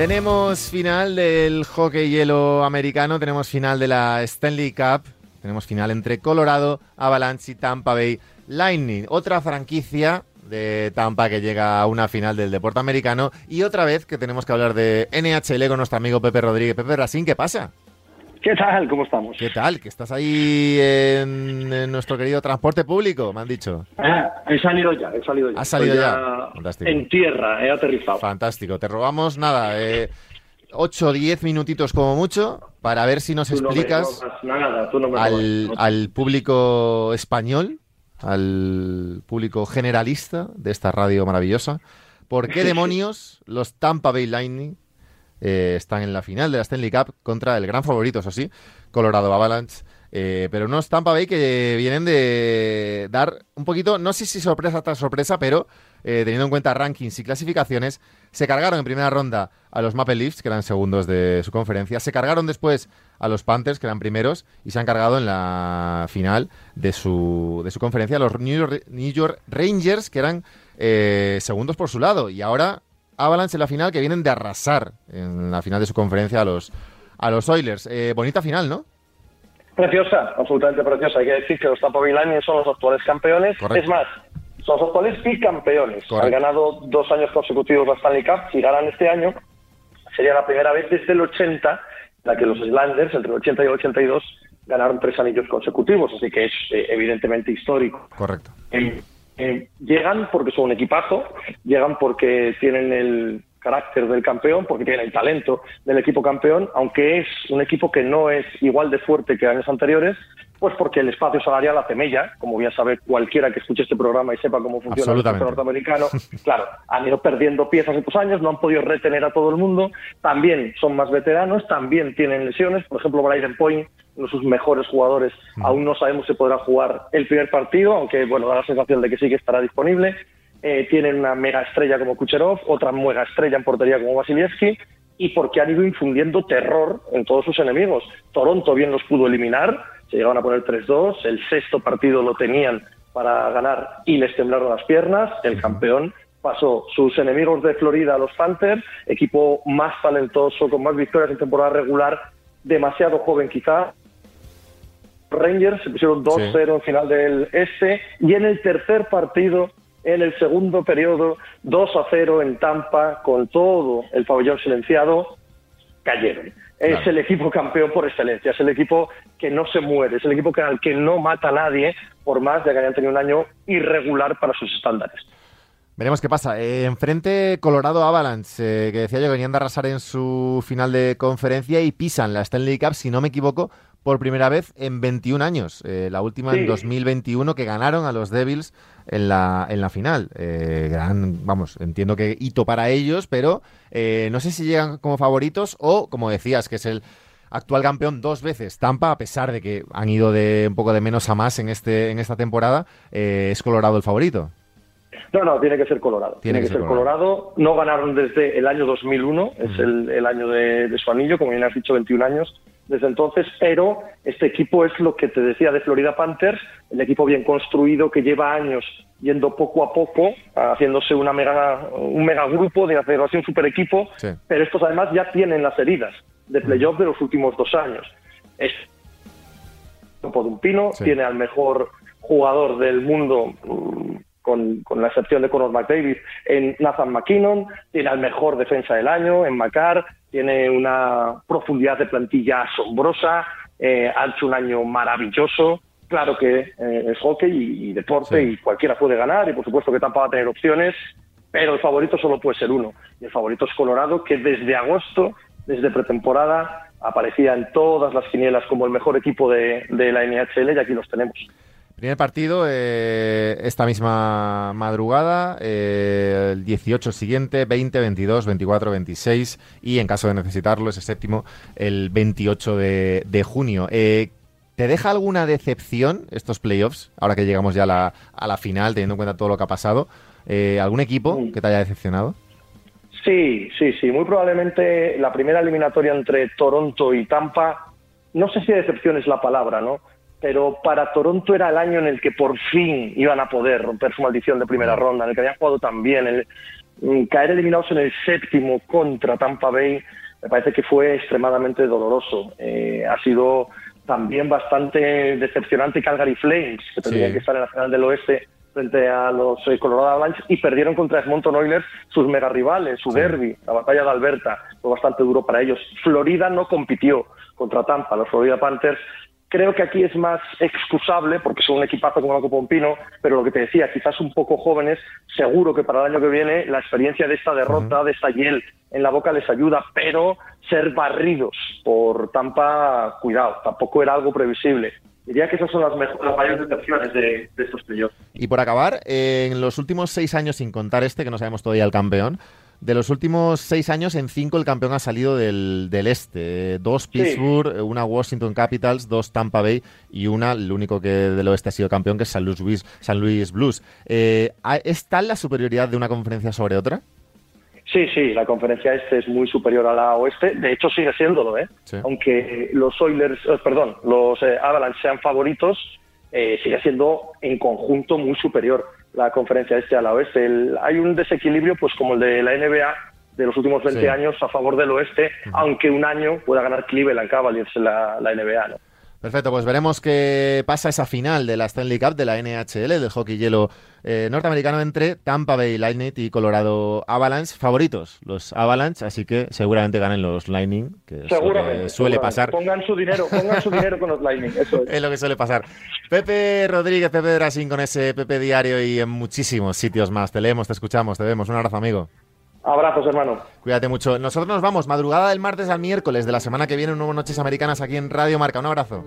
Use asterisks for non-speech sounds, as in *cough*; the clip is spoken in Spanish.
Tenemos final del hockey hielo americano, tenemos final de la Stanley Cup, tenemos final entre Colorado, Avalanche y Tampa Bay Lightning. Otra franquicia de Tampa que llega a una final del deporte americano y otra vez que tenemos que hablar de NHL con nuestro amigo Pepe Rodríguez. Pepe Racín, ¿qué pasa? ¿Qué tal? ¿Cómo estamos? ¿Qué tal? Que estás ahí en, en nuestro querido transporte público, me han dicho. Ah, he salido ya, he salido ya. ¿Has salido Estoy ya? Fantástico. En tierra, he aterrizado. Fantástico. Te robamos nada, eh, 8 o 10 minutitos como mucho para ver si nos Tú no me explicas robas nada, tú no me al, robas. al público español, al público generalista de esta radio maravillosa, por qué demonios los Tampa Bay Lightning eh, están en la final de la Stanley Cup contra el gran favorito, eso sí, Colorado Avalanche. Eh, pero unos Tampa Bay que vienen de dar un poquito, no sé si sorpresa tras sorpresa, pero eh, teniendo en cuenta rankings y clasificaciones, se cargaron en primera ronda a los Maple Leafs, que eran segundos de su conferencia, se cargaron después a los Panthers, que eran primeros, y se han cargado en la final de su, de su conferencia a los New York, Rangers, que eran segundos por su lado, y ahora Avalanche en la final, que vienen de arrasar en la final de su conferencia a los, a los Oilers. Eh, bonita final, ¿no? Preciosa, absolutamente preciosa. Hay que decir que los Tampa Bay Lightning son los actuales campeones. Correcto. Es más, son los actuales bicampeones. Correcto. Han ganado dos años consecutivos la Stanley Cup. Si ganan este año, sería la primera vez desde el 80 en la que los Islanders, entre el 80 y el 82, ganaron tres anillos consecutivos. Así que es eh, evidentemente histórico. Correcto. Eh, eh, llegan porque son un equipazo, llegan porque tienen el carácter del campeón, porque tienen el talento del equipo campeón, aunque es un equipo que no es igual de fuerte que años anteriores, pues porque el espacio salarial hace mella, como bien sabe cualquiera que escuche este programa y sepa cómo funciona el sector norteamericano. *laughs* Claro, han ido perdiendo piezas estos años, no han podido retener a todo el mundo, también son más veteranos, también tienen lesiones, por ejemplo, Bryden Point, sus mejores jugadores, aún no sabemos si podrá jugar el primer partido, aunque bueno, da la sensación de que sí que estará disponible. Eh, tienen una mega estrella como Kucherov, otra mega estrella en portería como Vasilevsky, y porque han ido infundiendo terror en todos sus enemigos. Toronto bien los pudo eliminar, se llegaban a poner 3-2, el sexto partido lo tenían para ganar y les temblaron las piernas, el campeón pasó sus enemigos de Florida a los Panthers, equipo más talentoso, con más victorias en temporada regular, demasiado joven quizá. Rangers se pusieron 2-0 en final del este y en el tercer partido, en el segundo periodo, 2-0 en Tampa, con todo el pabellón silenciado, cayeron. Es el equipo campeón por excelencia, es el equipo que no se muere, es el equipo que, al que no mata a nadie, por más de que hayan tenido un año irregular para sus estándares. Veremos qué pasa. Eh, enfrente Colorado Avalanche, eh, que decía yo que venían de arrasar en su final de conferencia y pisan la Stanley Cup, si no me equivoco, por primera vez en 21 años. Eh, la última en Sí. 2021 que ganaron a los Devils en la, en la final. Eh, gran, vamos, entiendo que hito para ellos, pero eh, no sé si llegan como favoritos o, como decías, que es el actual campeón dos veces. Tampa, a pesar de que han ido de un poco de menos a más en, este, en esta temporada, eh, es Colorado el favorito. No, no, tiene que ser Colorado. Tiene Tiene, que ser ser Colorado. No ganaron desde el año 2001, es el, el año de, de su anillo, como bien has dicho, 21 años desde entonces, pero este equipo es lo que te decía de Florida Panthers, el equipo bien construido que lleva años yendo poco a poco, haciéndose una mega, un mega grupo de un super equipo, Sí. pero estos además ya tienen las heridas de playoff de los últimos dos años. Es campo de un pino, Sí. tiene al mejor jugador del mundo, mm, con, con la excepción de Conor McDavid, en Nathan McKinnon, tiene al mejor defensa del año, en Macar, tiene una profundidad de plantilla asombrosa, eh, ha hecho un año maravilloso. Claro que eh, es hockey y, y deporte Sí. y cualquiera puede ganar y por supuesto que Tampa va a tener opciones, pero el favorito solo puede ser uno. Y el favorito es Colorado, que desde agosto, desde pretemporada, aparecía en todas las quinielas como el mejor equipo de, de la NHL y aquí los tenemos. Primer partido eh, esta misma madrugada, eh, el 18 siguiente, 20, 22, 24, 26 y en caso de necesitarlo ese séptimo el 28 de, de junio. Eh, ¿Te deja alguna decepción estos playoffs, ahora que llegamos ya a la, a la final, teniendo en cuenta todo lo que ha pasado? Eh, ¿Algún equipo que te haya decepcionado? Sí, sí, sí. Muy probablemente la primera eliminatoria entre Toronto y Tampa, no sé si decepción es la palabra, ¿no? Pero para Toronto era el año en el que por fin iban a poder romper su maldición de primera ronda, en el que habían jugado tan bien, el- mm, caer eliminados en el séptimo contra Tampa Bay me parece que fue extremadamente doloroso. Eh, ha sido también bastante decepcionante Calgary Flames, que tendrían que estar en la final del oeste frente a los eh, Colorado Avalanche y perdieron contra Edmonton Oilers sus mega rivales, su derby, la batalla de Alberta, fue bastante duro para ellos. Florida no compitió contra Tampa, los Florida Panthers Creo que aquí es más excusable porque son un equipazo como la Pompino, pero lo que te decía, quizás un poco jóvenes, seguro que para el año que viene la experiencia de esta derrota, de esta hiel en la boca les ayuda, pero ser barridos por Tampa, cuidado, tampoco era algo previsible. Diría que esas son las, mejores, mayores decepciones de, de estos playoffs. Y por acabar, en los últimos seis años, sin contar este, que no sabemos todavía el campeón, de los últimos seis años, en cinco el campeón ha salido del, del este. Dos Pittsburgh, una Washington Capitals, dos Tampa Bay y una, el único que del oeste ha sido campeón, que es San Luis, San Luis Blues. Eh, ¿Es tal la superioridad de una conferencia sobre otra? Sí, sí, la conferencia este es muy superior a la oeste. De hecho, sigue siéndolo, ¿eh? Aunque los Oilers, eh, perdón, los eh, Avalanche sean favoritos, sigue siendo en conjunto muy superior la conferencia este a la oeste. hay un desequilibrio, pues como el de la NBA de los últimos 20 años a favor del oeste, aunque un año pueda ganar Cleveland Cavaliers en la, la NBA, ¿no? Perfecto, pues veremos qué pasa esa final de la Stanley Cup de la NHL, del hockey hielo eh, norteamericano entre Tampa Bay Lightning y Colorado Avalanche. Favoritos, los Avalanche, así que seguramente ganen los Lightning, que, seguramente, suele pasar. Pongan su dinero, pongan su dinero con los Lightning, eso es. *laughs* es. lo que suele pasar. Pepe Rodríguez, Pepe Drasín con ese Pepe Diario y en muchísimos sitios más. Te leemos, te escuchamos, te vemos. Un abrazo, amigo. Abrazos, hermano. Cuídate mucho. Nosotros nos vamos madrugada del martes al miércoles de la semana que viene, un nuevo Noches Americanas aquí en Radio Marca. Un abrazo.